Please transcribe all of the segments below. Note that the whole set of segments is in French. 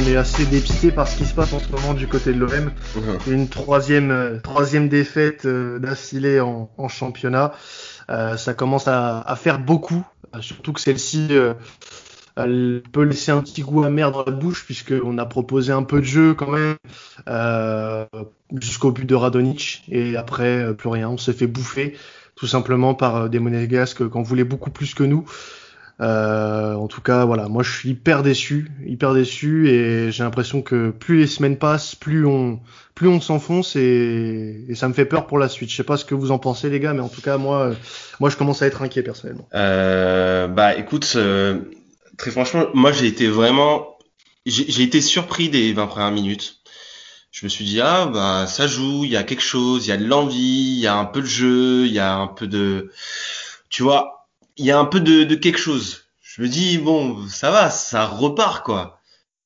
on est assez dépité par ce qui se passe en ce moment du côté de l'OM. Une troisième, euh, troisième défaite euh, d'affilée en, en championnat. Euh, ça commence à, à faire beaucoup, euh, surtout que celle-ci elle peut laisser un petit goût amer dans la bouche puisqu'on a proposé un peu de jeu quand même jusqu'au but de Radonic et après plus rien. On s'est fait bouffer tout simplement par des monégasques qu'on voulait beaucoup plus que nous. Euh, en tout cas, voilà, moi je suis hyper déçu, hyper déçu, et j'ai l'impression que plus les semaines passent, plus on, plus on s'enfonce, et, ça me fait peur pour la suite. Je sais pas ce que vous en pensez, les gars, mais en tout cas, moi, euh, moi je commence à être inquiet personnellement. Euh, bah écoute, euh, très franchement, moi j'ai été vraiment, j'ai été surpris des 20 premières minutes. Je me suis dit ah bah ça joue, il y a quelque chose, il y a de l'envie, il y a un peu de jeu, il y a un peu de, tu vois, il y a un peu de, quelque chose. Je me dis bon ça va, ça repart quoi.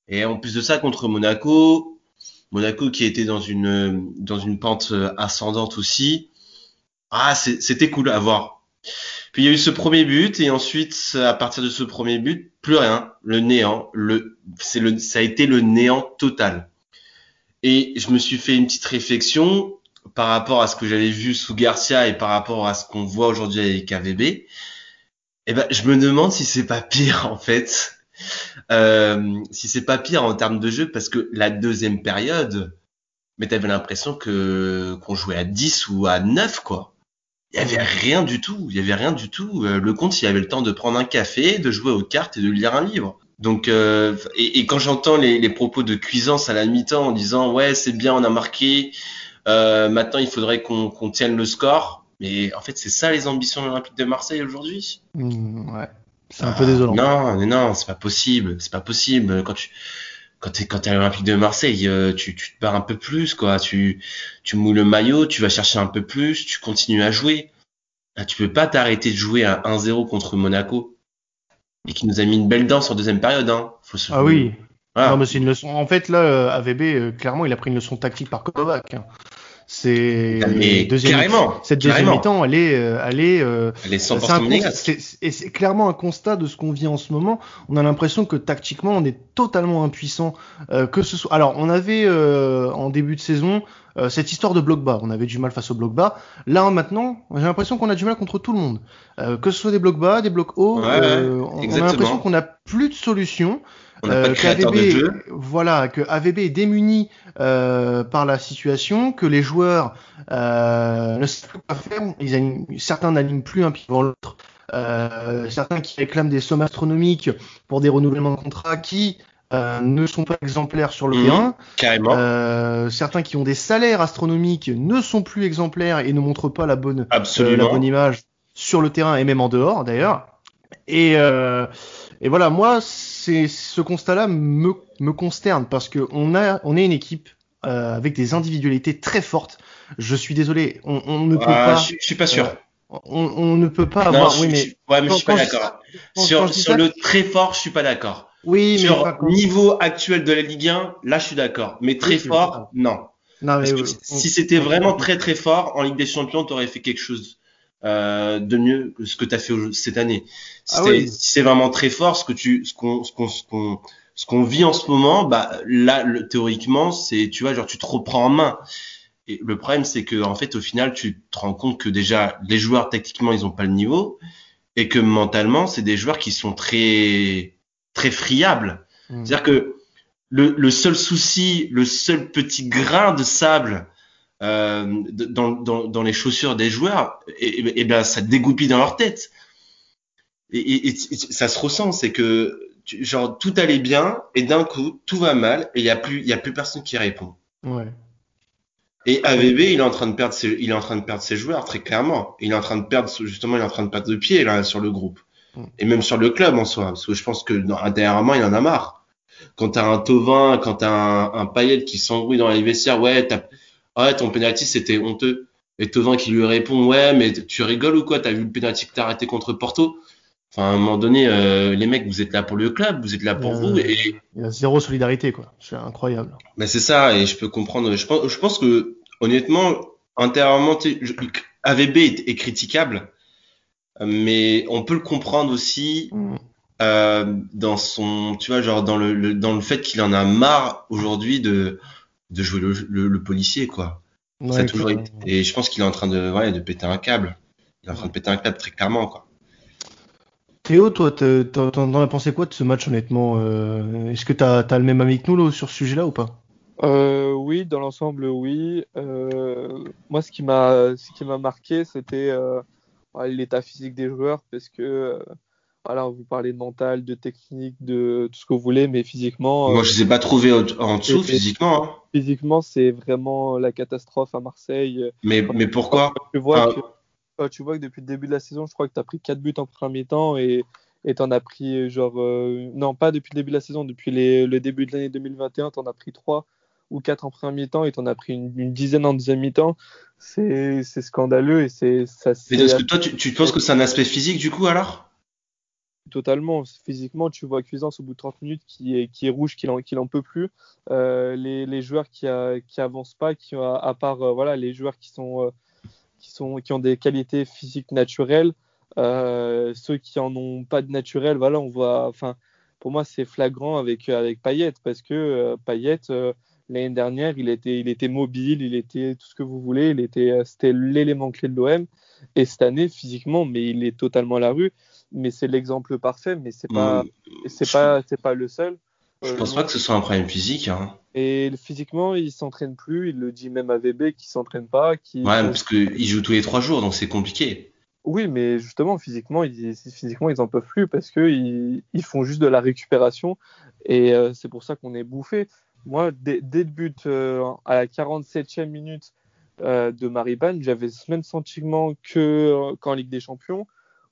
Et en plus de ça contre Monaco, Monaco qui était dans une dans une pente ascendante aussi. Ah c'était cool à voir. Puis il y a eu ce premier but et ensuite à partir de ce premier but, plus rien, le néant, le c'est le ça a été le néant total. Et je me suis fait une petite réflexion par rapport à ce que j'avais vu sous Garcia et par rapport à ce qu'on voit aujourd'hui avec AVB. Eh ben je me demande si c'est pas pire en fait. Euh, si c'est pas pire en termes de jeu parce que la deuxième période, mais t'avais l'impression que qu'on jouait à 10 ou à 9 quoi. Il y avait rien du tout, il y avait rien du tout. Euh, le compte, il avait le temps de prendre un café, de jouer aux cartes et de lire un livre. Donc, euh, et, et quand j'entends les, les propos de Cuisance à la mi-temps en disant ouais c'est bien, on a marqué, euh, maintenant il faudrait qu'on qu'on tienne le score. Mais en fait, c'est ça les ambitions de l'Olympique de Marseille aujourd'hui? Mm, ouais, c'est un peu désolant. Non, mais non, c'est pas possible, c'est pas possible. Quand tu quand t'es quand t'es à l'Olympique de Marseille, euh, tu tu te barres un peu plus quoi. Tu tu mouilles le maillot, tu vas chercher un peu plus, tu continues à jouer. Ah, tu peux pas t'arrêter de jouer à 1-0 contre Monaco et qui nous a mis une belle danse en deuxième période. Hein. Faut se... Ah oui. Voilà. Non, mais c'est une leçon. En fait, là, euh, AVB, euh, clairement, il a pris une leçon tactique par Kovac. hein. C'est Ah, deuxième- carrément, cette deuxième mi-temps, elle est, euh, elle est, euh, Elle est c'est 100% un cons- monégasque. c'est- et c'est clairement un constat de ce qu'on vit en ce moment. On a l'impression que tactiquement, on est totalement impuissant. euh, que ce soit. Alors, on avait euh, en début de saison cette histoire de bloc bas. On avait du mal face au bloc bas. Là, maintenant, j'ai l'impression qu'on a du mal contre tout le monde. Euh, que ce soit des blocs bas, des blocs hauts. Ouais, euh, on- on a l'impression qu'on n'a plus de solution. On n'a pas de Euh, de jeu. Voilà, que AVB est démuni euh, par la situation, que les joueurs euh, ne savent plus quoi faire. Ils certains n'alignent plus un pied devant l'autre. Euh, certains qui réclament des sommes astronomiques pour des renouvellements de contrats qui euh, ne sont pas exemplaires sur le Mhm. terrain. Carrément. Euh, certains qui ont des salaires astronomiques ne sont plus exemplaires et ne montrent pas la bonne, la Absolument. bonne image sur le terrain et même en dehors d'ailleurs. Et, et voilà, moi, c'est ce constat-là me, me consterne parce que on a, on est une équipe euh, avec des individualités très fortes. Je suis désolé, on, on ne peut Ah, pas, je, je suis pas sûr. euh, on, on ne peut pas non, avoir. je, oui, mais je- ouais, mais quand- je suis pas d'accord. Sur, ça- le très fort, je suis pas d'accord. oui, mais Sur quand- niveau actuel de la Ligue 1, là je suis d'accord. Mais très Oui, fort, non. non, mais, si c'était vraiment très très fort, en Ligue des Champions, tu aurais fait quelque chose euh, de mieux que ce que tu as fait cette année. Si Ah c'est oui. si c'est vraiment très fort, ce que tu, ce qu'on, ce qu'on, ce qu'on, vit en ce moment, bah là, le- théoriquement, c'est, tu vois, genre tu te reprends en main. Et le problème, c'est que en fait, au final, tu te rends compte que déjà les joueurs tactiquement, ils ont pas le niveau, et que mentalement, c'est des joueurs qui sont très très friables. Mm. C'est-à-dire que le, le seul souci, le seul petit grain de sable euh, dans, dans, dans les chaussures des joueurs, et, et, et ben ça dégoupille dans leur tête. Et, et- ça se ressent, c'est que tu- genre tout allait bien et d'un coup tout va mal et il y a plus il y a plus personne qui répond. ouais. Et AVB, il est en train de perdre ses, il est en train de perdre ses joueurs très clairement. Il est en train de perdre justement, il est en train de perdre de pied là sur le groupe Mm. et même sur le club en soi, parce que je pense que dans, intérieurement il en a marre. Quand t'as un Tovin, quand t'as un, un Payet qui s'embrouille dans les vestiaires, ouais, t'as, ouais, ton penalty c'était honteux. Et Tovin qui lui répond, ouais, mais tu rigoles ou quoi? T'as vu le penalty que t'as arrêté contre Porto? Enfin, à un moment donné, euh, les mecs, vous êtes là pour le club, vous êtes là pour Euh, vous, et Il y a zéro solidarité, quoi. C'est incroyable. ben c'est ça, et je peux comprendre. Je pense, je pense que honnêtement, intérieurement, je- AVB est, est critiquable, mais on peut le comprendre aussi Mm. euh, dans son, tu vois, genre dans le, dans le fait qu'il en a marre aujourd'hui de de jouer le, le, policier, quoi. ça toujours et je pense qu'il est en train de, ouais, de péter un câble. Il est en train de péter un câble très clairement, quoi. Théo, toi, t'en as pensé quoi de ce match, honnêtement euh, Est-ce que t'as as le même avis que nous là, sur ce sujet-là ou pas? Euh, Oui, dans l'ensemble, oui. Euh, moi, ce qui m'a ce qui m'a marqué, c'était euh, l'état physique des joueurs, parce que voilà, vous parlez de mental, de technique, de tout ce que vous voulez, mais physiquement. Moi, je ne les ai pas trouvés en dessous physiquement. Hein. Physiquement, c'est vraiment la catastrophe à Marseille. Mais, mais pourquoi? Tu vois, que, tu vois que depuis le début de la saison, je crois que tu as pris 4 buts en premier temps et tu en as pris genre. Euh, non, pas depuis le début de la saison, depuis le début de l'année 2021, tu en as pris 3 ou 4 en premier temps et tu en as pris une, dizaine en deuxième mi-temps. C'est scandaleux et c'est. Mais est-ce que toi, tu, tu penses que c'est un aspect physique du coup alors? Totalement. Physiquement, tu vois Cuisance au bout de 30 minutes qui est, rouge, qui n'en peut plus. Euh, les, joueurs qui, a, avancent pas, qui, à, part euh, voilà, les joueurs euh, qui, ont des qualités physiques naturelles, ceux qui en ont pas de naturel, voilà, on voit. Enfin, pour moi, c'est flagrant avec, avec Payet parce que Payet. L'année dernière, il était, il était mobile, il était tout ce que vous voulez, il était, c'était l'élément clé de l'OM. Et cette année, physiquement, mais il est totalement à la rue mais c'est l'exemple parfait, mais c'est pas, mm. c'est pas, c'est pas le seul. Je pense euh, pas que ce soit un problème physique. Hein. Et physiquement, il s'entraîne plus. Il le dit même à VB qu'il s'entraîne pas. Qui ouais, parce qu'il joue tous les trois jours, donc c'est compliqué. Oui, mais justement, physiquement, ils, physiquement, ils en peuvent plus parce que ils, font juste de la récupération et euh, c'est pour ça qu'on est bouffé. Moi, dès, dès le but euh, à la 47e minute de Maribane, j'avais ce même sentiment que qu'en Ligue des Champions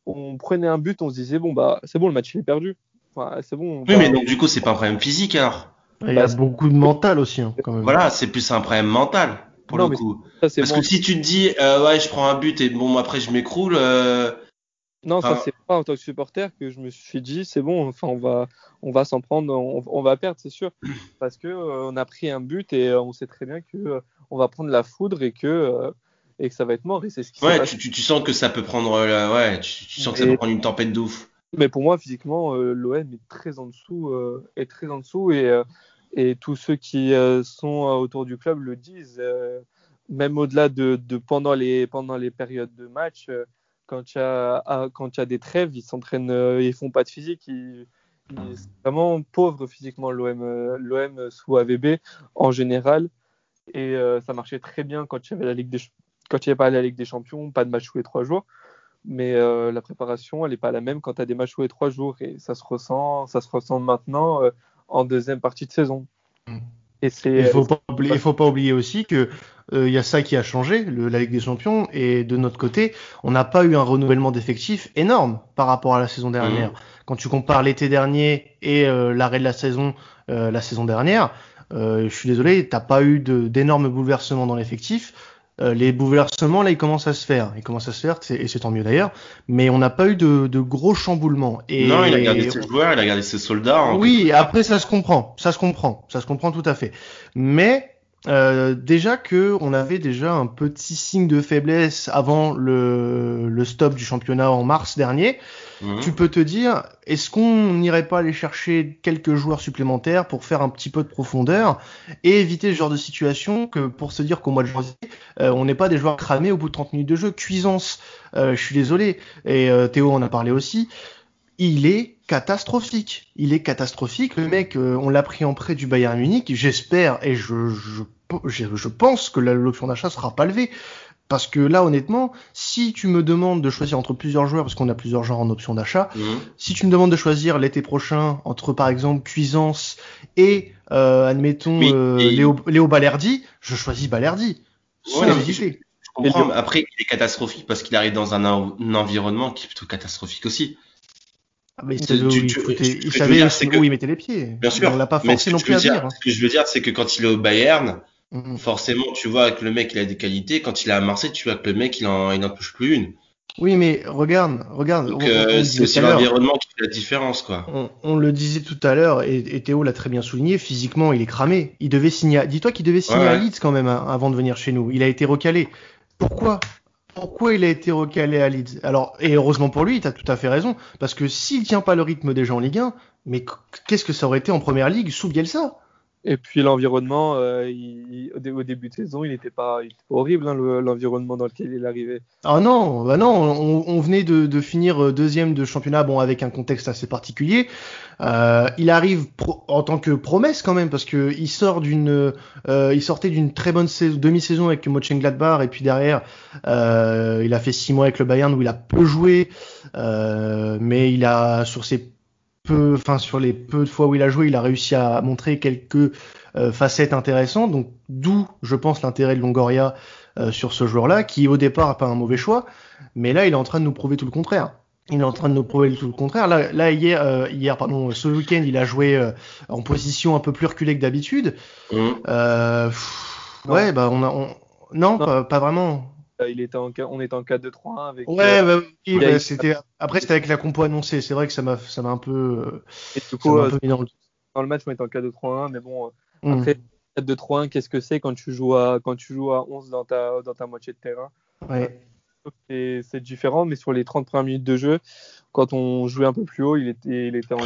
on prenait un but, on se disait bon bah c'est bon le match il est perdu. Enfin, c'est bon. Oui, mais donc du coup c'est pas un problème physique alors. Il y a beaucoup de mental aussi hein, quand même. Voilà, c'est plus un problème mental pour le coup. Parce que si tu te dis euh, ouais je prends un but et bon après je m'écroule. Euh, non, ça c'est pas en tant que supporter que je me suis dit c'est bon, enfin on va on va s'en prendre, on, va perdre c'est sûr, parce que euh, on a pris un but et on sait très bien que on va prendre la foudre et que et que ça va être mort. Et c'est ce qui ouais, tu, tu, sens que ça peut prendre, euh, ouais, tu, sens que ça peut prendre une tempête d'ouf. Mais pour moi, physiquement, euh, l'OM est très en dessous, euh, est très en dessous, et, et tous ceux qui sont autour du club le disent. même au-delà de, de, pendant les pendant les périodes de match, quand il y a quand il y a des trêves, ils s'entraînent, ils font pas de physique. Ils, c'est vraiment pauvre physiquement l'OM l'OM sous AVB en général et ça marchait très bien quand il y avait la Ligue des quand il n'y a pas la Ligue des Champions, pas de match tous les trois jours. Mais euh, la préparation, elle n'est pas la même quand tu as des matchs tous les trois jours. Et ça se ressent, ça se ressent maintenant euh, en deuxième partie de saison. Et il ne faut, pas oublier, faut pas oublier aussi que il euh, y a ça qui a changé, le, la Ligue des Champions, et de notre côté, on n'a pas eu un renouvellement d'effectifs énorme par rapport à la saison dernière. Mmh. Quand tu compares l'été dernier et l'arrêt de la saison la saison dernière, je suis désolé, t'as pas eu d'énormes bouleversements dans l'effectif. Euh, les bouleversements, là, ils commencent à se faire. Ils commencent à se faire, et c'est tant mieux d'ailleurs. Mais on n'a pas eu de, de, gros chamboulements. Et, non, il a gardé ses joueurs, il a gardé ses soldats. Hein. Oui, après, ça se comprend. Ça se comprend. Ça se comprend tout à fait. Mais euh, déjà que on avait déjà un petit signe de faiblesse avant le, le stop du championnat en mars dernier. Mhm. Tu peux te dire, est-ce qu'on n'irait pas aller chercher quelques joueurs supplémentaires pour faire un petit peu de profondeur et éviter ce genre de situation que pour se dire qu'au mois de janvier, euh, on n'est pas des joueurs cramés au bout de 30 minutes de jeu? Cuisance, euh, je suis désolé, et Théo en a parlé aussi, il est catastrophique. Il est catastrophique. Le mec, euh, on l'a pris en prêt du Bayern Munich. J'espère et je, je, je, pense que l'option d'achat sera pas levée. Parce que là, honnêtement, si tu me demandes de choisir entre plusieurs joueurs, parce qu'on a plusieurs genres en option d'achat, mhm. si tu me demandes de choisir l'été prochain entre par exemple Cuisance et euh, admettons euh, Léo, Léo Balerdi, je choisis Balerdi. je, comprends. Après, il est catastrophique parce qu'il arrive dans un, un environnement qui est plutôt catastrophique aussi. Ah, mais tu, il savait où il mettait les pieds. Bien sûr. On l'a pas forcé non plus à dire. Ce que je veux dire, c'est que quand il est au Bayern, mm-hmm. forcément, tu vois que le mec, il a des qualités. Quand il est à Marseille, tu vois que le mec, il en, il n'en touche plus une. Oui, mais regarde, regarde. Euh, c'est aussi l'environnement qui fait la différence, quoi. On, le disait tout à l'heure, et, Théo l'a très bien souligné, physiquement, il est cramé. Il devait signer, dis-toi qu'il devait signer à Leeds quand même hein, avant de venir chez nous. Il a été recalé. Pourquoi? Pourquoi il a été recalé à Leeds? Alors, et heureusement pour lui, tu as tout à fait raison, parce que s'il tient pas le rythme déjà en Ligue 1, mais qu'est-ce que ça aurait été en première ligue sous Bielsa? Et puis l'environnement, euh, au début de saison, il n'était pas, horrible, hein, l'environnement dans lequel il arrivait. Ah non, bah non, on, venait de, finir euh, deuxième de championnat, bon avec un contexte assez particulier. Euh, il arrive en tant que promesse quand même, parce que il sortait d'une très bonne demi-saison avec Mönchengladbach, et puis derrière, il a fait six mois avec le Bayern où il a peu joué, mais il a sur ses peu, enfin sur les peu de fois où il a joué, il a réussi à montrer quelques euh, facettes intéressantes. Donc d'où, je pense, l'intérêt de Longoria euh, sur ce joueur-là, qui au départ a pas un mauvais choix, mais là il est en train de nous prouver tout le contraire. Il est en train de nous prouver tout le contraire. Là, là hier, euh, hier, pardon, ce week-end, il a joué en position un peu plus reculée que d'habitude. Mmh. ouais, bah on a, on... non, Pas, pas, vraiment. Euh, il était en, on était en 4-2-3-1 avec. Ouais, euh, bah, bah, c'était. Après, c'était avec la compo annoncée. C'est vrai que ça m'a, ça m'a un peu. Et du coup, euh, dans, le... dans, le... match, on était en 4-2-3-1, mais bon. Mm. Après, 4-2-3-1, qu'est-ce que c'est quand tu joues à quand tu joues à 11 dans ta dans ta moitié de terrain? Ouais. C'est différent, mais sur les 30 premières minutes de jeu, quand on jouait un peu plus haut, il était, il était en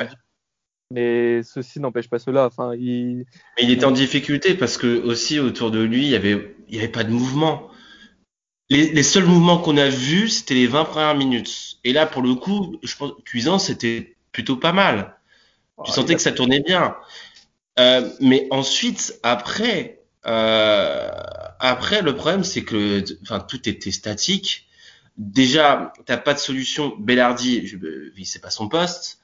mais ceci n'empêche pas cela. Enfin, il... Mais il était en difficulté parce que aussi autour de lui, il y avait, il y avait pas de mouvement les, les seuls mouvements qu'on a vus, c'était les 20 premières minutes. Et là, pour le coup, je pense Cuisance c'était plutôt pas mal. Tu sentais que ça tournait bien. Euh, mais ensuite, après, euh, après, le problème, c'est que, enfin, tout était statique. Déjà, t'as pas de solution. Bellardi, c'est pas son poste.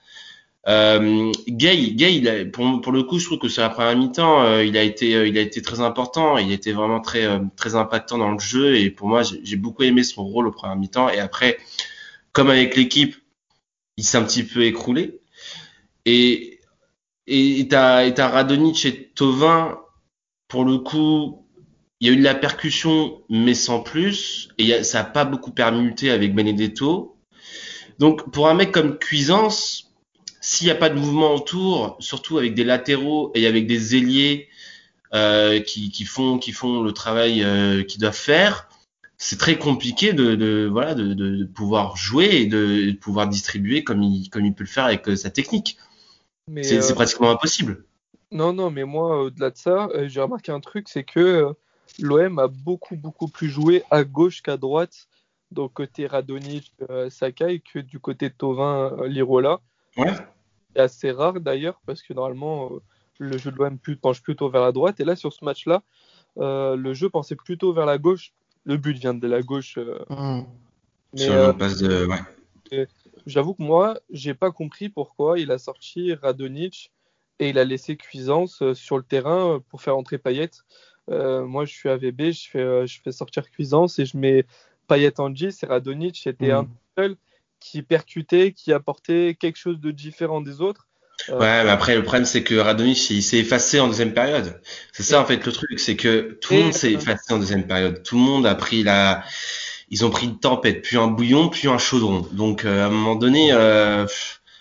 Euh, Gay, Gay a, pour, pour, le coup, je trouve que sur la première mi-temps, euh, il a été, euh, il a été très important. Il était vraiment très, euh, très impactant dans le jeu. Et pour moi, j'ai beaucoup aimé son rôle au premier mi-temps. Et après, comme avec l'équipe, il s'est un petit peu écroulé. Et et t'as et t'as Radonic et Tovin. Pour le coup, il y a eu de la percussion, mais sans plus. Et ça a pas beaucoup permuté avec Benedetto. Donc pour un mec comme Cuisance s'il n'y a pas de mouvement autour, surtout avec des latéraux et avec des ailiers euh, qui, qui, font, qui font le travail euh, qu'ils doivent faire, c'est très compliqué de, de voilà de, de, pouvoir jouer et de, pouvoir distribuer comme il, comme il peut le faire avec euh, sa technique. C'est euh, pratiquement impossible. Non, non, mais moi, au-delà de ça, euh, j'ai remarqué un truc, c'est que l'OM a beaucoup, beaucoup plus joué à gauche qu'à droite, donc côté Radonic, Sakai, que du côté Tovin, Lirola. Ouais. C'est assez rare d'ailleurs parce que normalement euh, le jeu de l'OM penche plutôt vers la droite et là sur ce match-là, euh, le jeu pensait plutôt vers la gauche. Le but vient de la gauche. Euh, mmh. sur passe de. Ouais. J'avoue que moi, j'ai pas compris pourquoi il a sorti Radonic et il a laissé Cuisance sur le terrain pour faire entrer Payet. moi, je suis AVB, je fais, je fais sortir Cuisance et je mets Payet en 10 et Radonic était mmh. un seul qui percutait, qui apportait quelque chose de différent des autres. Euh, ouais, mais après le problème c'est que Radonjic il s'est effacé en deuxième période. C'est ça en fait le truc, c'est que tout le monde s'est effacé en deuxième période. Tout le monde a pris la, ils ont pris une tempête, puis un bouillon, puis un chaudron. Donc euh, à un moment donné. Euh...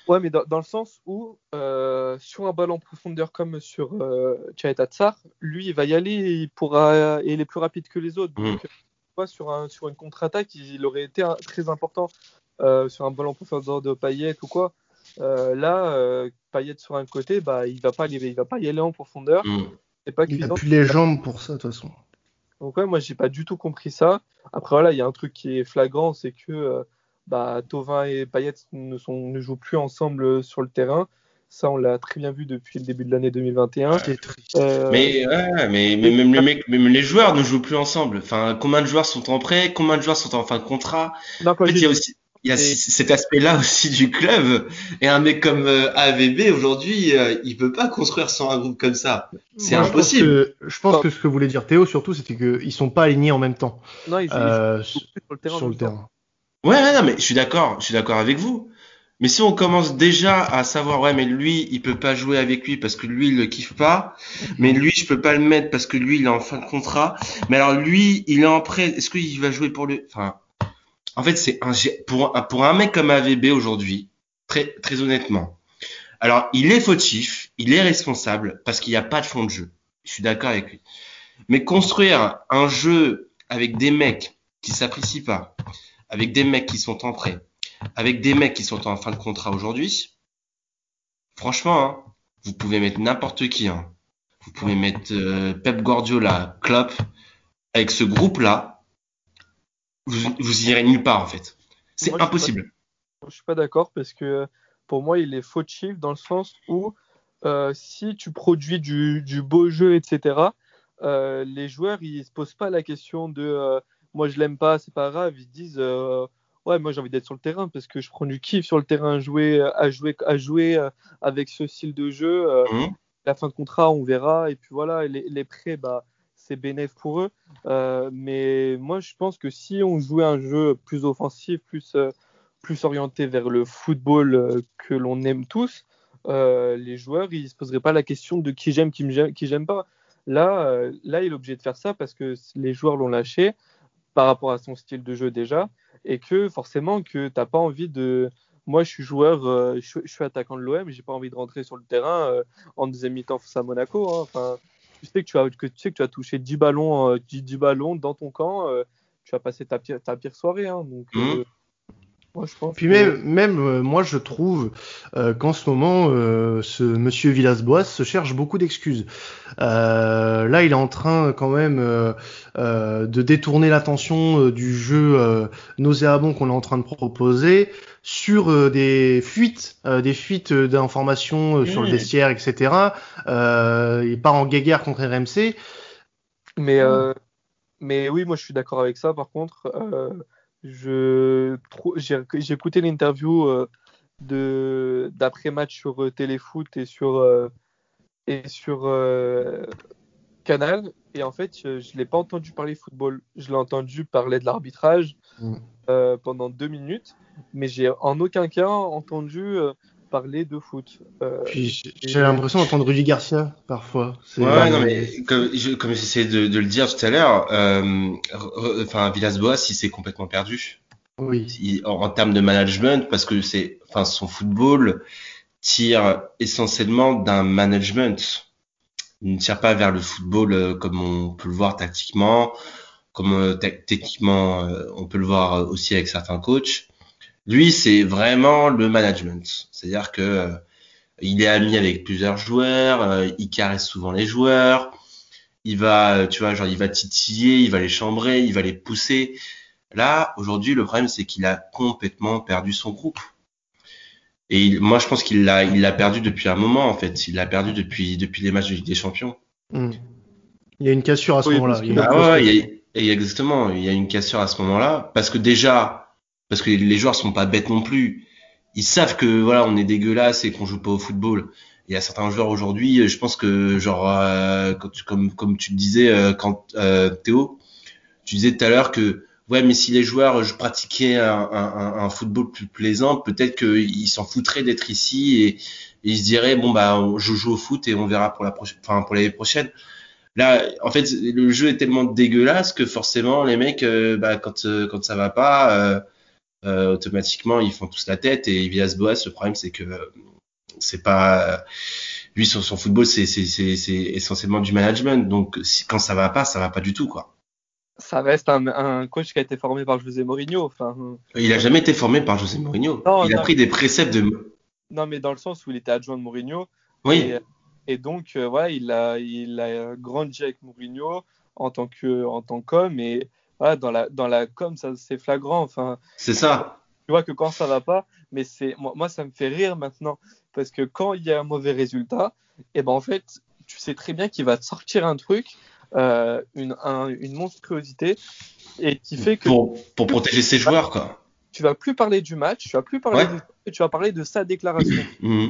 Ouais, mais dans, dans, le sens où euh, sur un ballon profondeur comme sur euh, Tsar, lui il va y aller, et il pourra, et il est plus rapide que les autres. Donc, mmh. sur, un, sur une contre-attaque, il aurait été très important. Euh, sur un ballon profondeur de Payet ou quoi. Euh, là, euh, Payet sur un côté, bah, il va pas il va pas y aller en profondeur. Mm. Pas il a plus les jambes pour ça de toute façon. Donc ouais, moi j'ai pas du tout compris ça. Après voilà, il y a un truc qui est flagrant, c'est que bah, Tovin et Payet ne, sont, ne jouent plus ensemble sur le terrain. Ça, on l'a très bien vu depuis le début de l'année 2021. Mais, mais, mais, même, les mecs, même les joueurs ne jouent plus ensemble. Enfin, combien de joueurs sont en prêt? Combien de joueurs sont en fin de contrat? En fait, il y a aussi il y a cet aspect-là aussi du club. Et un mec comme euh, AVB aujourd'hui, euh, il peut pas construire sans un groupe comme ça. C'est impossible. Je pense, que, ce que voulait dire Théo surtout, c'était qu'ils sont pas alignés en même temps. Non, ils, euh, sont sur le terrain. Sur le terrain. Ouais, non, mais je suis d'accord. Je suis d'accord avec vous. Mais si on commence déjà à savoir, ouais, mais lui, il peut pas jouer avec lui parce que lui, il le kiffe pas. Mais lui, je peux pas le mettre parce que lui, il est en fin de contrat. Mais alors lui, il est en prêt. Est-ce qu'il va jouer pour lui Enfin, en fait, c'est un pour un, pour un mec comme AVB aujourd'hui, très très honnêtement. Alors, il est fautif, il est responsable parce qu'il n'y a pas de fond de jeu. Je suis d'accord avec lui. Mais construire un jeu avec des mecs qui s'apprécient pas, avec des mecs qui sont en prêt, avec des mecs qui sont en fin de contrat aujourd'hui, franchement, hein, vous pouvez mettre n'importe qui. Hein. Vous pouvez mettre euh, Pep Guardiola, Klopp. Avec ce groupe-là, vous, vous irez nulle part en fait. C'est impossible. Je suis pas, d'accord parce que pour moi, il est fautif dans le sens où euh, si tu produis du, du, beau jeu, etc., euh, les joueurs, ils se posent pas la question de euh, moi je l'aime pas, c'est pas grave. Ils disent euh, ouais, moi j'ai envie d'être sur le terrain parce que je prends du kiff sur le terrain à jouer, à jouer, à jouer avec ce style de jeu. Mmh. La fin de contrat, on verra. Et puis voilà, les, les prêts, bah, c'est bénéf pour eux. mais moi, je pense que si on jouait un jeu plus offensif, plus, plus orienté vers le football que l'on aime tous, les joueurs, ils se poseraient pas la question de qui j'aime, qui j'aime pas. Là, euh, là, il est obligé de faire ça parce que les joueurs l'ont lâché par rapport à son style de jeu déjà, et que forcément que t'as pas envie de. Moi, je suis joueur, euh, je, suis attaquant de l'OM, j'ai pas envie de rentrer sur le terrain euh, en deuxième mi-temps face à Monaco. Hein. Tu sais que tu as que tu sais que tu as touché 10 ballons, 10, ballons dans ton camp, tu as passé ta pire, ta pire soirée. Hein. donc, mmh. Puis même, même euh, moi, je trouve euh, qu'en ce moment, euh, ce monsieur Villas-Boas se cherche beaucoup d'excuses. là, il est en train quand même de détourner l'attention du jeu nauséabond qu'on est en train de proposer sur des fuites, des fuites d'informations sur le vestiaire, etc. il part en guéguerre contre RMC. Mais, mais oui, moi, je suis d'accord avec ça. Par contre je j'ai écouté l'interview euh, de d'après match sur euh, Téléfoot et sur euh, et sur Canal et en fait je, ne l'ai pas entendu parler football je l'ai entendu parler de l'arbitrage mm. pendant deux minutes mais j'ai en aucun cas entendu parler de foot. Euh, j'ai l'impression d'entendre Rudy Garcia parfois. Ouais, non, mais comme, comme j'essayais de, de, le dire tout à l'heure, euh, enfin Villas-Boas, il s'est complètement perdu. Oui. en, termes de management, parce que c'est, enfin, son football tire essentiellement d'un management. Il ne tire pas vers le football euh, comme on peut le voir tactiquement, comme euh, techniquement euh, on peut le voir aussi avec certains coachs. Lui, c'est vraiment le management. C'est-à-dire que euh, il est ami avec plusieurs joueurs, euh, il caresse souvent les joueurs, il va, euh, tu vois, genre il va titiller, il va les chambrer, il va les pousser. Là, aujourd'hui, le problème, c'est qu'il a complètement perdu son groupe. Et moi, je pense qu'il l'a, il l'a perdu depuis un moment, en fait. Il l'a perdu depuis, depuis les matchs de Ligue des Champions. Hmm. Il y a une cassure à ce moment-là. Ah ouais, il y a, exactement, il y a une cassure à ce moment-là. Parce que déjà, parce que les joueurs sont pas bêtes non plus. Ils savent que voilà, on est dégueulasse et qu'on joue pas au football. Il y a certains joueurs aujourd'hui, je pense que genre euh, comme comme tu disais euh, quand euh, Théo, tu disais tout à l'heure que ouais, mais si les joueurs je pratiquais un, un, un football plus plaisant, peut-être qu'ils s'en foutraient d'être ici et, ils se diraient bon bah je joue au foot et on verra pour la prochaine, enfin pour l'année prochaine. Là, en fait, le jeu est tellement dégueulasse que forcément les mecs, bah, quand quand ça va pas euh, automatiquement ils font tous la tête et Villas-Boas le problème c'est que euh, c'est pas lui sur son football c'est c'est c'est essentiellement du management donc si, quand ça va pas ça va pas du tout quoi ça reste un, un, coach qui a été formé par José Mourinho. Enfin, il a jamais été formé par José Mourinho. il a pris des préceptes de. Non, mais dans le sens où il était adjoint de Mourinho. Oui. Et, donc, euh, voilà, il a, il a grandi avec Mourinho en tant que, en tant qu'homme et dans la dans la com ça c'est flagrant enfin. C'est ça. Tu vois que quand ça va pas mais c'est moi, moi, ça me fait rire maintenant. Parce que quand il y a un mauvais résultat et eh ben en fait tu sais très bien qu'il va te sortir un truc euh, une une monstruosité et qui fait que pour, pour protéger ses joueurs quoi. Tu vas plus parler du match tu vas plus parler tu vas parler de sa déclaration. Mmh.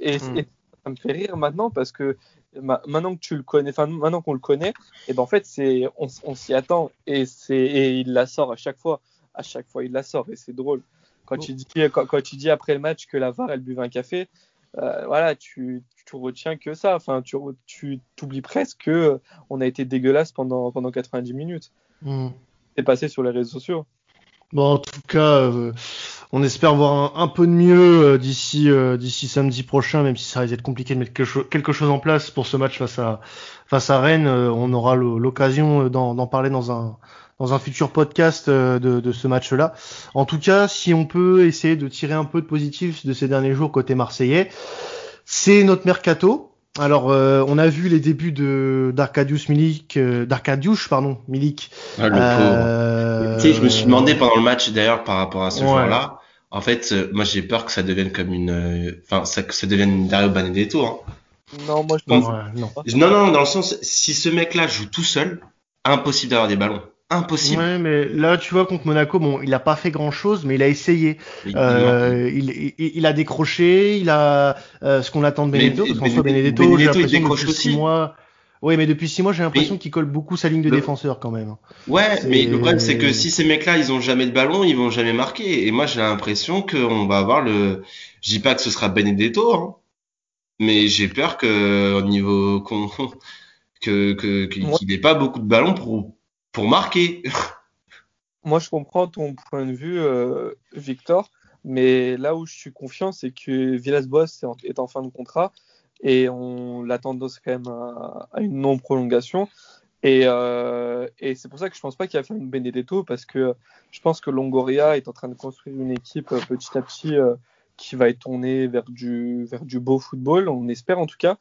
et, mmh. et ça me fait rire maintenant parce que maintenant que tu le connais, enfin maintenant qu'on le connaît, et ben en fait c'est on, on s'y attend et c'est et il la sort à chaque fois, à chaque fois il la sort et c'est drôle. Quand tu dis quand, quand, tu dis après le match que la VAR elle buvait un café, euh, voilà tu, tu retiens que ça, enfin tu tu t'oublies presque que on a été dégueulasse pendant pendant 90 minutes. Mmh. C'est passé sur les réseaux sociaux. Bon en tout cas. Euh on espère voir un, peu de mieux euh, d'ici euh, d'ici samedi prochain, même si ça risque d'être compliqué de mettre quelque, chose en place pour ce match face à face à Rennes. Euh, on aura l'occasion d'en parler dans un dans un futur podcast de, de ce match-là. En tout cas, si on peut essayer de tirer un peu de positif de ces derniers jours côté marseillais, c'est notre mercato. Alors, euh, on a vu les débuts de d'Arcadius Milik, euh, d'Arcadius, pardon, Milik. Ah, le euh, Tu sais, je me suis demandé pendant le match d'ailleurs par rapport à ce joueur-là. En fait, euh, moi j'ai peur que ça devienne comme une, enfin, ça, que ça devienne Dario Benedetto. Hein. Non, moi je pense. non. non, non, dans le sens, si ce mec-là joue tout seul, impossible d'avoir des ballons impossible. Ouais, mais là, tu vois, contre Monaco, bon, il a pas fait grand chose, mais il a essayé. Euh, il, il, il, a décroché, il a euh, ce qu'on attend de Benedetto, parce qu'en soit Benedetto, Benedetto il décroche aussi. Six mois. Oui, mais depuis six mois, j'ai l'impression qu'il colle beaucoup sa ligne de défenseur quand même. Ouais, mais le problème c'est que si ces mecs-là, ils ont jamais de ballon, ils vont jamais marquer. Et moi, j'ai l'impression qu'on va avoir le. Je dis pas que ce sera Benedetto, hein, mais j'ai peur que au niveau que que qu'il n'ait pas beaucoup de ballons pour pour marquer. Moi, je comprends ton point de vue, euh, Victor, mais là où je suis confiant, c'est que Villas-Boas est en fin de contrat et on l'attend quand même à, une non-prolongation. Et, euh, et c'est pour ça que je pense pas qu'il va faire une Benedetto parce que je pense que Longoria est en train de construire une équipe euh, petit à petit qui va être tournée vers du, vers du beau football, on espère en tout cas.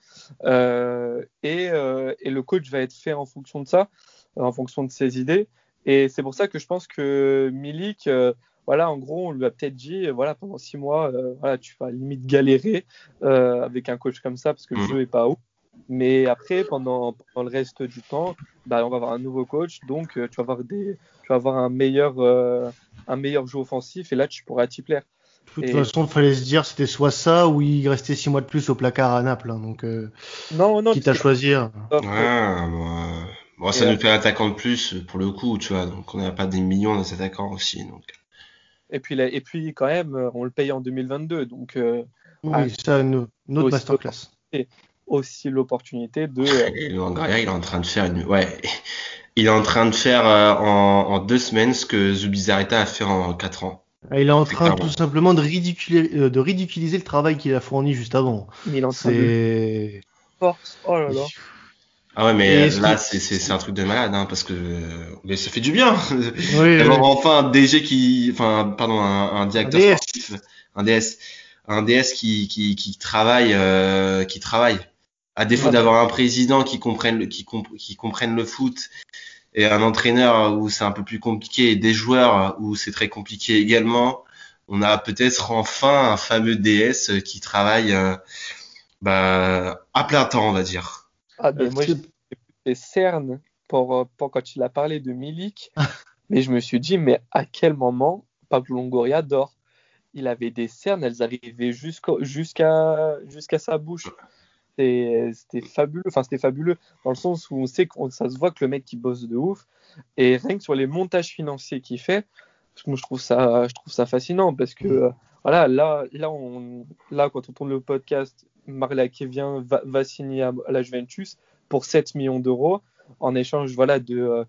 et, et, le coach va être fait en fonction de ça en fonction de ses idées. Et c'est pour ça que je pense que Milik, euh, voilà, en gros, on lui a peut-être dit, euh, voilà, pendant six mois, euh, voilà, tu vas limite galérer avec un coach comme ça parce que le mhm. jeu est pas haut. Mais après, pendant, pendant, le reste du temps, bah, on va avoir un nouveau coach, donc tu vas avoir des, tu vas avoir un meilleur, un meilleur jeu offensif, et là, tu pourras t'y plaire. De toute façon, il fallait se dire c'était soit ça ou il restait six mois de plus au placard à Naples. Hein, donc, non, non, quitte à choisir. Ouais, moi, Bon, ça nous fait un attaquant de plus pour le coup, tu vois. Donc on n'a pas des millions de attaquants aussi. Donc. Et puis, et puis quand même, on le paye en 2022. Donc, euh, oui, ah, ça, une, autre masterclass. Et aussi l'opportunité de. Et il est en train de faire une. Ouais. Il est en train de faire euh, en, en, deux semaines ce que Zubizarreta a fait en quatre ans. Ah, il est en train tout simplement de ridiculiser, euh, de ridiculiser le travail qu'il a fourni juste avant. Il est en train de... Force. Oh là là. Ah ouais, mais là, c'est un truc de malade, hein, parce que mais ça fait du bien. Oui, enfin un DG qui, enfin, pardon, un, un directeur un sportif, un DS, un DS qui, qui, qui travaille, euh, qui travaille. À défaut d'avoir un président qui comprenne, qui, qui comprenne le foot et un entraîneur où c'est un peu plus compliqué et des joueurs où c'est très compliqué également, on a peut-être enfin un fameux DS qui travaille euh, bah, à plein temps, on va dire. Ah, ben, moi, j'ai cernes pour, euh, pour quand il a parlé de Milik, mais je me suis dit, mais à quel moment Pablo Longoria dort? Il avait des cernes, elles arrivaient jusqu'à jusqu'à sa bouche. C'était fabuleux, enfin c'était fabuleux dans le sens où on sait que ça se voit que le mec qui bosse de ouf. Et rien que sur les montages financiers qu'il fait, moi je trouve ça, je trouve ça fascinant parce que euh, voilà là là on là quand on tourne le podcast Marla vient va, va, signer à, la Juventus pour 7 millions d'euros en échange voilà, de, euh,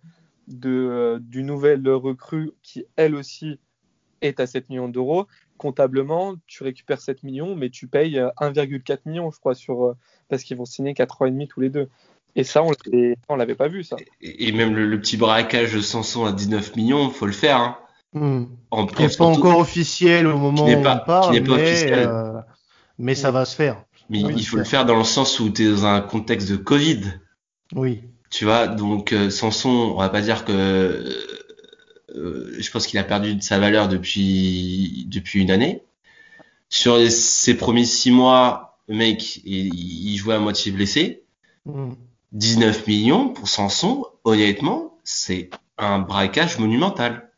de, euh, du nouvel recrue qui, elle aussi, est à 7 millions d'euros. Comptablement, tu récupères 7 millions, mais tu payes 1,4 euh, million, je crois, sur, parce qu'ils vont signer 4 ans et demi tous les deux. Et ça, on l'avait pas vu, ça. Et, même le, petit braquage de Sanson à 19 millions, faut le faire. Hein. Hmm. qui n'est pas encore officiel au moment où on parle, mais, mais ça va se faire. Mais il faut le faire dans le sens où tu es dans un contexte de Covid. Oui. Tu vois, donc euh, Sanson, on va pas dire que euh, euh, je pense qu'il a perdu de sa valeur depuis depuis une année. Sur ses premiers six mois, le mec, il, jouait à moitié blessé. 19 mm. millions pour Sanson, honnêtement, c'est un braquage monumental.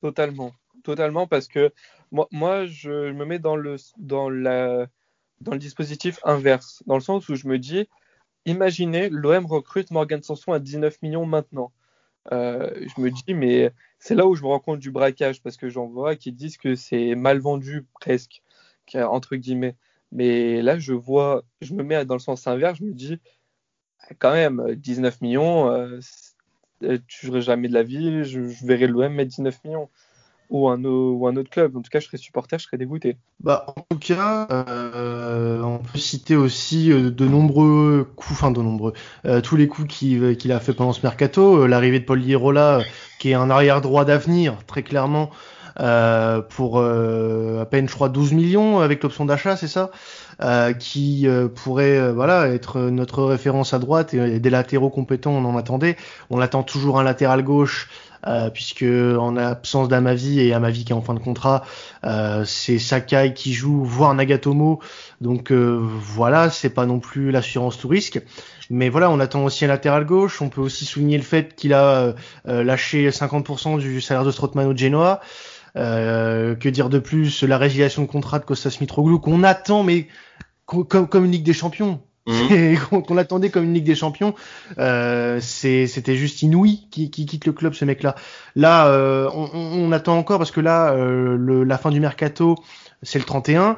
Totalement, totalement, parce que moi, moi je me mets dans le dans la dans le dispositif inverse, dans le sens où je me dis, imaginez, l'OM recrute Morgan Sanson à 19 millions maintenant. Euh, je me dis, mais c'est là où je me rends compte du braquage, parce que j'en vois qui disent que c'est mal vendu presque, entre guillemets. Mais là, je vois, je me mets dans le sens inverse, je me dis, quand même, 19 millions, euh, je ne jamais de la vie, je, je verrai l'OM mettre 19 millions. Ou un, autre club. En tout cas, je serais supporter, je serais dégoûté. Bah, en tout cas, euh, on peut citer aussi euh, de nombreux coups, enfin de nombreux, euh, tous les coups qu'il a fait pendant ce mercato. L'arrivée de Paul Lirola, qui est un arrière droit d'avenir, très clairement, pour à peine, je crois, 12 millions avec l'option d'achat, c'est ça? Qui pourrait voilà être notre référence à droite et des latéraux compétents on en attendait on attend toujours un latéral gauche euh, puisque en absence d'Amavi et Amavi qui est en fin de contrat, euh, c'est Sakai qui joue, voire Nagatomo. Donc euh, voilà, c'est pas non plus l'assurance tout risque. Mais voilà, on attend aussi un latéral gauche. On peut aussi souligner le fait qu'il a lâché 50% du salaire de Strootman au Genoa. que dire de plus? La résiliation de contrat de Kostas Mitroglou qu'on attend, mais comme, comme une Ligue des Champions. Mhm. qu'on attendait comme une Ligue des Champions. Euh, c'était juste inouï qui, qui, quitte le club ce mec-là. Là, euh, on, on, attend encore parce que là, euh, le, la fin du mercato, c'est le 31.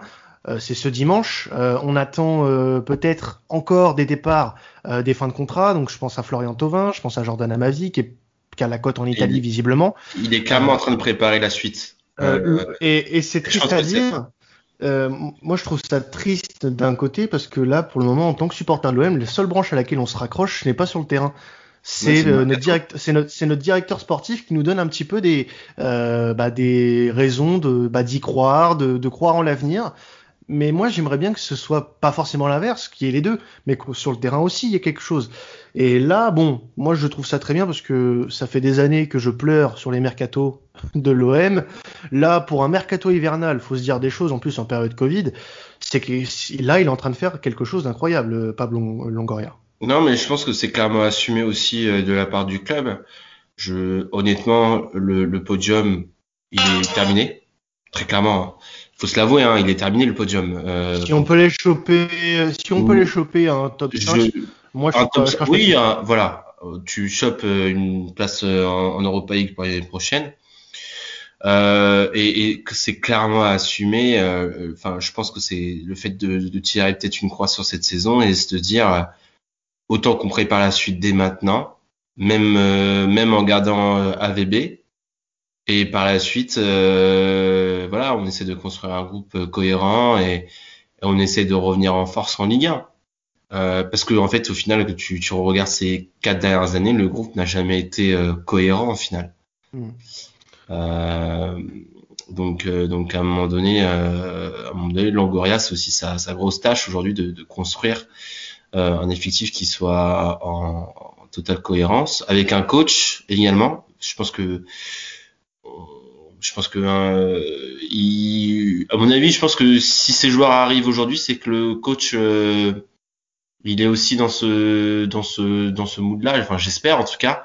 Euh, c'est ce dimanche. On attend peut-être encore des départs, des fins de contrat. Donc je pense à Florian Thauvin, je pense à Jordan Amavi qui, est, qui a la cote en Italie visiblement. Il est clairement en train de préparer la suite. et, et c'est triste à dire. Euh, moi, je trouve ça triste d'un côté parce que là, pour le moment, en tant que supporter de l'OM, la seule branche à laquelle on se raccroche, ce n'est pas sur le terrain. C'est notre, direct, notre, notre, directeur sportif qui nous donne un petit peu des, euh, bah, des raisons de bah, d'y croire, de, de croire en l'avenir. Mais moi, j'aimerais bien que ce soit pas forcément l'inverse, qu'il y ait les deux, mais que sur le terrain aussi, il y ait quelque chose. Et là, bon, moi, je trouve ça très bien parce que ça fait des années que je pleure sur les mercatos de l'OM. Là, pour un mercato hivernal, faut se dire des choses, en plus en période Covid, c'est que là, il est en train de faire quelque chose d'incroyable, Pablo Longoria. Non, mais je pense que c'est clairement assumé aussi euh, de la part du club. Honnêtement, le, le podium, il est terminé. Très clairement. Hein faut se l'avouer, hein, il est terminé le podium. Euh, si on peut les choper, si on peut les choper un top 5, moi je, top, Oui, voilà, tu chopes euh, une place euh, en, Europa League pour l'année prochaine. Euh, et, et, que c'est clairement assumé. Enfin, je pense que c'est le fait de, de tirer peut-être une croix sur cette saison et de se dire autant qu'on prépare la suite dès maintenant, même même en gardant AVB, et par la suite, euh, voilà, on essaie de construire un groupe euh, cohérent et, on essaie de revenir en force en Ligue 1. Euh, parce que en fait, au final, que tu, tu regardes ces quatre dernières années, le groupe n'a jamais été euh, cohérent en final. Hmm. Euh, donc, donc à un moment donné, à un moment donné, Longoria, c'est aussi sa, sa, grosse tâche aujourd'hui de, de, construire un effectif qui soit en, en, totale cohérence, avec un coach également. Je pense que je pense que euh, il, à mon avis, je pense que si ces joueurs arrivent aujourd'hui, c'est que le coach euh, il est aussi dans ce dans ce dans ce mood-là. Enfin, j'espère en tout cas.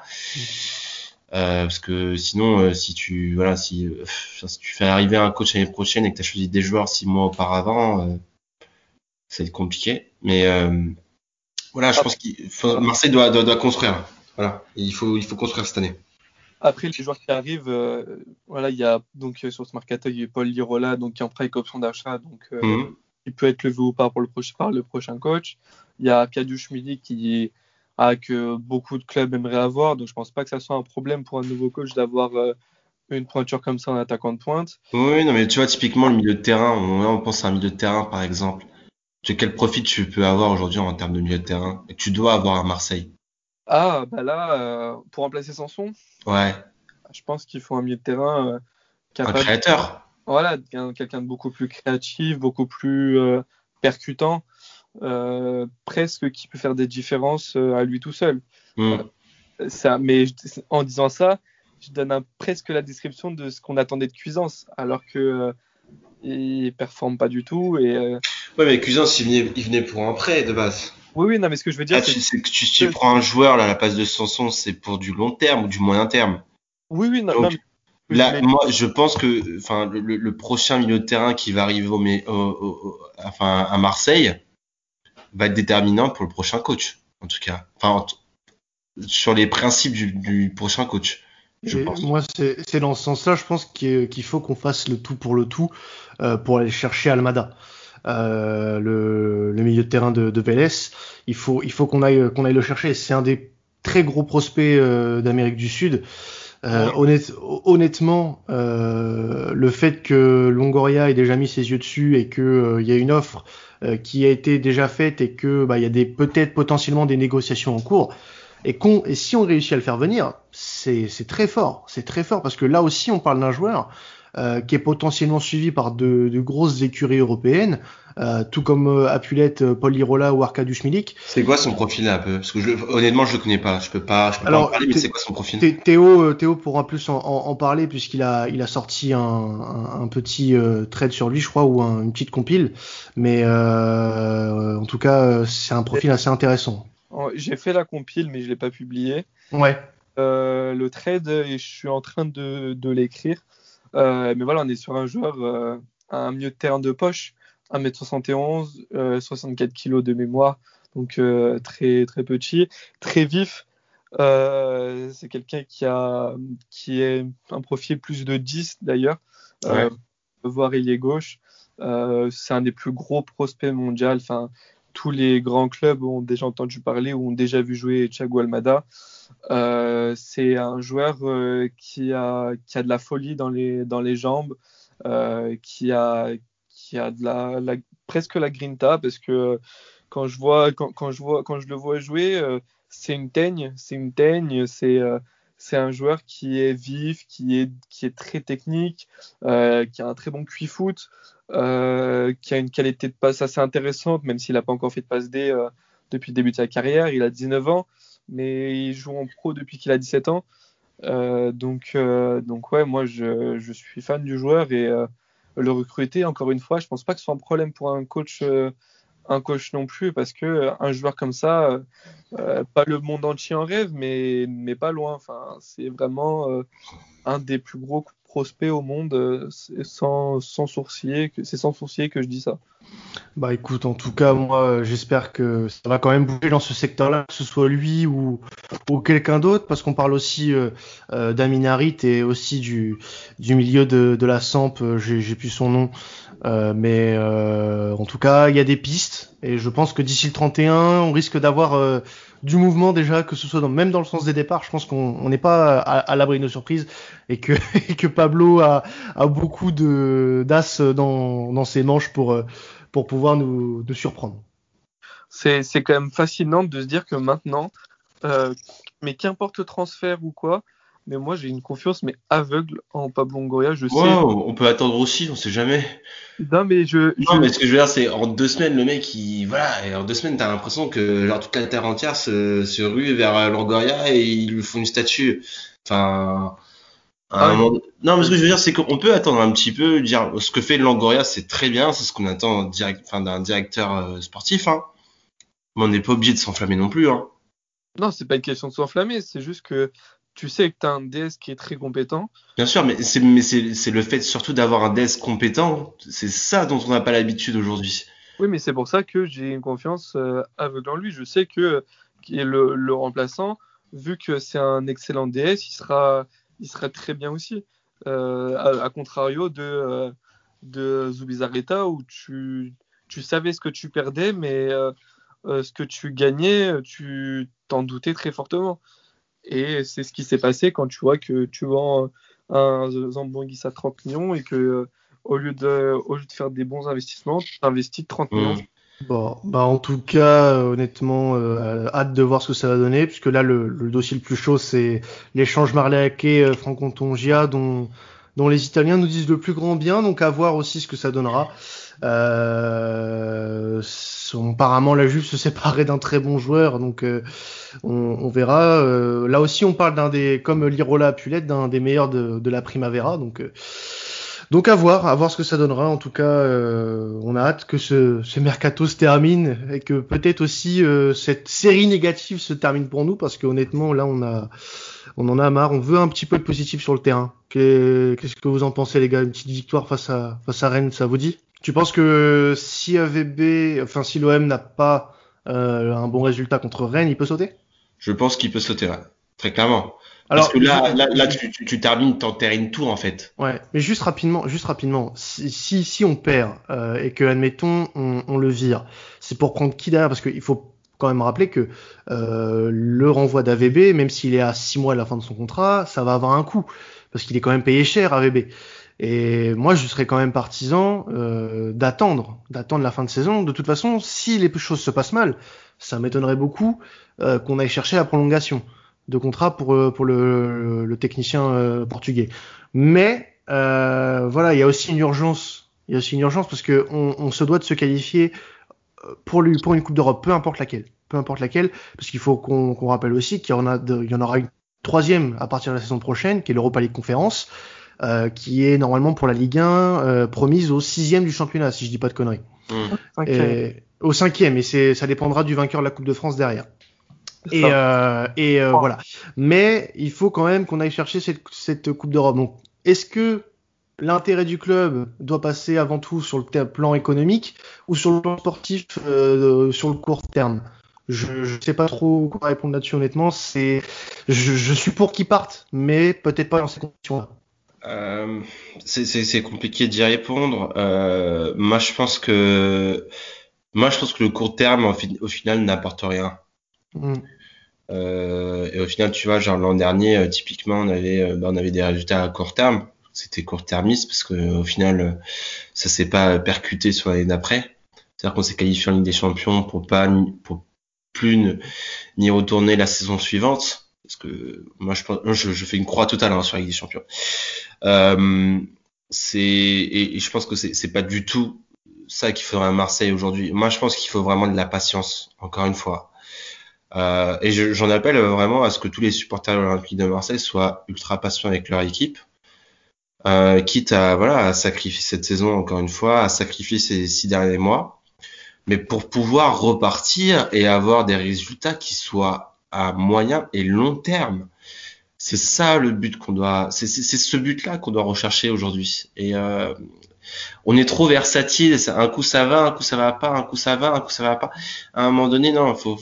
Euh, parce que sinon, euh, si tu voilà, si, si, tu fais arriver un coach l'année prochaine et que tu as choisi des joueurs six mois auparavant, ça va être compliqué. Mais voilà, je pense qu'il Marseille doit, doit, doit construire. Voilà, il faut il faut construire cette année. Après, les joueurs qui arrivent, euh, voilà, il y a donc euh, sur ce mercato, il y a Paul Lirola, donc qui est en prêt avec option d'achat, donc euh, mhm. il peut être levé ou pas pour le prochain, par le prochain coach. Il y a Piadouche Midi qui a que beaucoup de clubs aimeraient avoir, donc je pense pas que ça soit un problème pour un nouveau coach d'avoir une pointure comme ça en attaquant de pointe. Oui, non, mais tu vois, typiquement le milieu de terrain, on, on pense à un milieu de terrain par exemple. Tu quel profit tu peux avoir aujourd'hui en termes de milieu de terrain? Et tu dois avoir à Marseille ah, bah là, euh, pour remplacer Sanson Ouais. Je pense qu'il faut un milieu de terrain. Euh, un créateur Voilà, quelqu'un de beaucoup plus créatif, beaucoup plus euh, percutant, presque qui peut faire des différences à lui tout seul. Hmm. ça, mais en disant ça, je donne presque la description de ce qu'on attendait de Cuisance, alors que il performe pas du tout. Et, Ouais, mais Cuisance, il venait, il venait pour un prêt de base. Oui, oui, non, mais ce que je veux dire, ah, c'est que tu, tu prends un joueur là, à la place de Sanson, c'est pour du long terme ou du moyen terme. Oui, oui, non. là, moi, je pense que, enfin, le, prochain milieu de terrain qui va arriver au, enfin, à Marseille va être déterminant pour le prochain coach, en tout cas. Enfin, sur les principes du, prochain coach. Je pense. Moi, c'est dans ce sens-là, je pense qu'il faut qu'on fasse le tout pour le tout euh, pour aller chercher Almada. Euh, le, le, milieu de terrain de, de Vélez. Il faut, il faut qu'on aille, qu'on aille le chercher. C'est un des très gros prospects euh, d'Amérique du Sud. Euh, honnête, honnêtement, euh, le fait que Longoria ait déjà mis ses yeux dessus et qu'il y a une offre qui a été déjà faite et que bah, il y a des peut-être potentiellement des négociations en cours, et, et si on réussit à le faire venir, c'est très fort, c'est très fort parce que là aussi on parle d'un joueur euh, qui est potentiellement suivi par de, de grosses écuries européennes, euh, tout comme euh, Apulette, Paul Lirola ou Arkadiusz Milik. C'est quoi son profil là, un peu? Parce que je, honnêtement, je le connais pas. Je peux pas, je peux Alors, pas en parler, mais c'est quoi son profil? Théo, Théo pourra plus en, en, en parler puisqu'il a, il a sorti un, un, un petit euh, trade sur lui, je crois, ou un, une petite compile. Mais en tout cas, c'est un profil assez intéressant. J'ai fait la compile, mais je l'ai pas publié. Ouais. le trade, et je suis en train de, de l'écrire. Euh, mais voilà, on est sur un joueur euh, un milieu de terrain de poche, 1m71, euh, 64 kg de mémoire, donc euh, très très petit, très vif. C'est quelqu'un qui a qui est un profil plus de 10 d'ailleurs, ouais. voire ailier gauche. c'est un des plus gros prospects mondiaux. Enfin, tous les grands clubs ont déjà entendu parler ou ont déjà vu jouer Thiago Almada. Euh, c'est un joueur euh, qui, a, qui a de la folie dans les, dans les jambes, euh, qui, a, qui a de la, la, presque la grinta, parce que quand je, vois, quand, quand je, vois, quand je le vois jouer, c'est une teigne, c'est une teigne, c'est c'est un joueur qui est vif, qui est, qui est très technique, qui a un très bon QI foot, qui a une qualité de passe assez intéressante, même s'il n'a pas encore fait de passe D depuis le début de sa carrière. Il a 19 ans, mais il joue en pro depuis qu'il a 17 ans. Euh, donc, euh, donc ouais, moi je, je, suis fan du joueur et euh, le recruter, encore une fois, je pense pas que ce soit un problème pour un coach un coach non plus parce que un joueur comme ça, euh, pas le monde entier en rêve, mais, mais pas loin. Enfin, c'est vraiment euh, un des plus gros prospects au monde, euh, sans, sans sourciller. C'est sans sourciller que je dis ça. Bah écoute, en tout cas, moi j'espère que ça va quand même bouger dans ce secteur-là, que ce soit lui ou, ou quelqu'un d'autre, parce qu'on parle aussi euh, euh, d'Aminarit et aussi du, du milieu de, la Samp, j'ai plus son nom, euh, mais euh, en tout cas, il y a des pistes, et je pense que d'ici le 31, on risque d'avoir euh, du mouvement déjà, que ce soit même dans le sens des départs. Je pense qu'on n'est pas à, l'abri de surprises et que, que Pablo a, a beaucoup d'as dans, dans ses manches pour, pour pouvoir nous, nous surprendre. C'est quand même fascinant de se dire que maintenant, euh, mais qu'importe le transfert ou quoi, mais moi j'ai une confiance mais aveugle en Pablo Longoria. Je wow, sais. On peut attendre aussi, on sait jamais. Non mais je. Non je... mais ce que je veux dire c'est en deux semaines le mec il voilà et en deux semaines t'as l'impression que genre toute la terre entière se, se rue vers Longoria et ils lui font une statue. Enfin. Ah, moment... Non mais ce que je veux dire c'est qu'on peut attendre un petit peu dire ce que fait Longoria c'est très bien c'est ce qu'on attend direct enfin d'un directeur euh, sportif hein. Mais on n'est pas obligé de s'enflammer non plus hein. Non c'est pas une question de s'enflammer c'est juste que tu sais que tu as un DS qui est très compétent. Bien sûr, mais c'est mais c'est le fait surtout d'avoir un DS compétent, c'est ça dont on n'a pas l'habitude aujourd'hui. Oui, mais c'est pour ça que j'ai une confiance euh, aveugle en lui. Je sais que qui est le, le, remplaçant, vu que c'est un excellent DS, il sera il sera très bien aussi. Euh, à, à, contrario de euh, de Zubizarreta où tu tu savais ce que tu perdais, mais euh, ce que tu gagnais, tu t'en doutais très fortement. Et c'est ce qui s'est passé quand tu vois que tu vends un Zambonguis à 30 millions et que euh, au, lieu de, au lieu de faire des bons investissements, tu investis 30 millions. Mmh. Bon, bah en tout cas, honnêtement, euh, hâte de voir ce que ça va donner, puisque là, le, le dossier le plus chaud, c'est l'échange Marleake Franco Tongia, dont, dont les Italiens nous disent le plus grand bien, donc à voir aussi ce que ça donnera. Euh, apparemment, la Juve se séparait d'un très bon joueur, donc euh, on, on, verra. Euh, là aussi, on parle d'un des, comme Lirola Pulette, d'un des meilleurs de, de, la Primavera, donc. Donc à voir, à voir ce que ça donnera. En tout cas, euh, on a hâte que ce, mercato se termine et que peut-être aussi euh, cette série négative se termine pour nous parce que honnêtement là on a, on en a marre. On veut un petit peu de positif sur le terrain. Qu'est-ce que vous en pensez les gars? Une petite victoire face à face à Rennes, ça vous dit? Tu penses que si AVB, enfin si l'OM n'a pas euh, un bon résultat contre Rennes, il peut sauter? Je pense qu'il peut sauter, ouais. Très clairement. Alors, Parce que là, là, là tu, tu, tu termines, t'enterrines tout en fait. Ouais, mais juste rapidement, juste rapidement, si, si, si on perd euh, et que, admettons, on, on le vire, c'est pour prendre qui derrière? Parce qu'il faut quand même rappeler que euh, le renvoi d'AVB, même s'il est à 6 mois à la fin de son contrat, ça va avoir un coût parce qu'il est quand même payé cher AVB. Et moi, je serais quand même partisan euh, d'attendre, d'attendre la fin de saison. De toute façon, si les choses se passent mal, ça m'étonnerait beaucoup euh, qu'on aille chercher la prolongation de contrat pour euh, pour le, le technicien euh, portugais. Mais euh, voilà, il y a aussi une urgence. Il y a aussi une urgence parce que on, on se doit de se qualifier pour lui pour une coupe d'Europe, peu importe laquelle, peu importe laquelle, parce qu'il faut qu'on qu'on rappelle aussi qu'il y en a, de, il y en aura une troisième à partir de la saison prochaine, qui est l'Europa League Conférence, euh, qui est normalement pour la Ligue 1 euh, promise au sixième du championnat, si je dis pas de conneries. Mmh. Et, au cinquième, et c'est ça dépendra du vainqueur de la Coupe de France derrière. Et, euh, et euh, voilà. Mais il faut quand même qu'on aille chercher cette, cette Coupe d'Europe. Donc, est-ce que l'intérêt du club doit passer avant tout sur le plan économique ou sur le plan sportif euh, sur le court terme? Je, ne sais pas trop quoi répondre là-dessus honnêtement. C'est, je, je, suis pour qu'ils partent, mais peut-être pas dans ces conditions-là. Euh, c'est compliqué d'y répondre. Euh, moi, je pense que moi, je pense que le court terme, au, au final, n'apporte rien. Mm. Euh, et au final, tu vois, genre l'an dernier, euh, typiquement, on avait, euh, bah, on avait des résultats à court terme. C'était court-termiste parce que au final, ça s'est pas percuté sur l'année d'après. C'est-à-dire qu'on s'est qualifié en Ligue des Champions pour pas, pour plus ni retourner la saison suivante. Parce que moi, je, pense, je fais une croix totale hein, sur la Ligue des Champions. Euh, c'est et, et, je pense que c'est pas du tout ça qu'il faudrait à Marseille aujourd'hui. Moi, je pense qu'il faut vraiment de la patience, encore une fois. Euh, et j'en appelle vraiment à ce que tous les supporters olympiques de Marseille soient ultra patients avec leur équipe, euh, quitte à voilà à sacrifier cette saison encore une fois, à sacrifier ces six derniers mois, mais pour pouvoir repartir et avoir des résultats qui soient à moyen et long terme. C'est ça le but qu'on doit, c'est ce but-là qu'on doit rechercher aujourd'hui. Et euh, on est trop versatile. Un coup ça va, un coup ça va pas, un coup ça va, un coup ça va pas. À un moment donné, non, faut,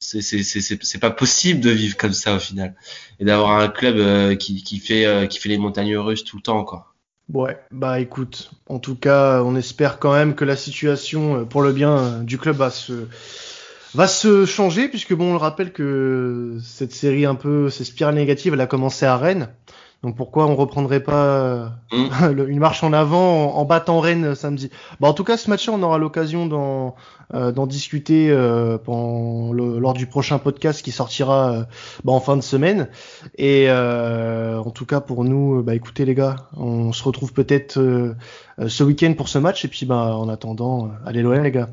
c'est pas possible de vivre comme ça au final et d'avoir un club euh, qui, fait euh, qui fait les montagnes russes tout le temps quoi. Ouais, bah écoute, en tout cas, on espère quand même que la situation euh, pour le bien du club va se va se changer puisque bon, on le rappelle que cette série un peu, ces spirales négatives, elle a commencé à Rennes. Donc pourquoi on reprendrait pas mmh. une marche en avant en, battant Rennes samedi? Bah, En tout cas, ce match-là, on aura l'occasion d'en euh, discuter euh, pendant le, lors du prochain podcast qui sortira euh, bah, en fin de semaine. Et euh, en tout cas, pour nous, bah, écoutez les gars, on se retrouve peut-être ce week-end pour ce match. Et puis bah, en attendant, allez l'OM les gars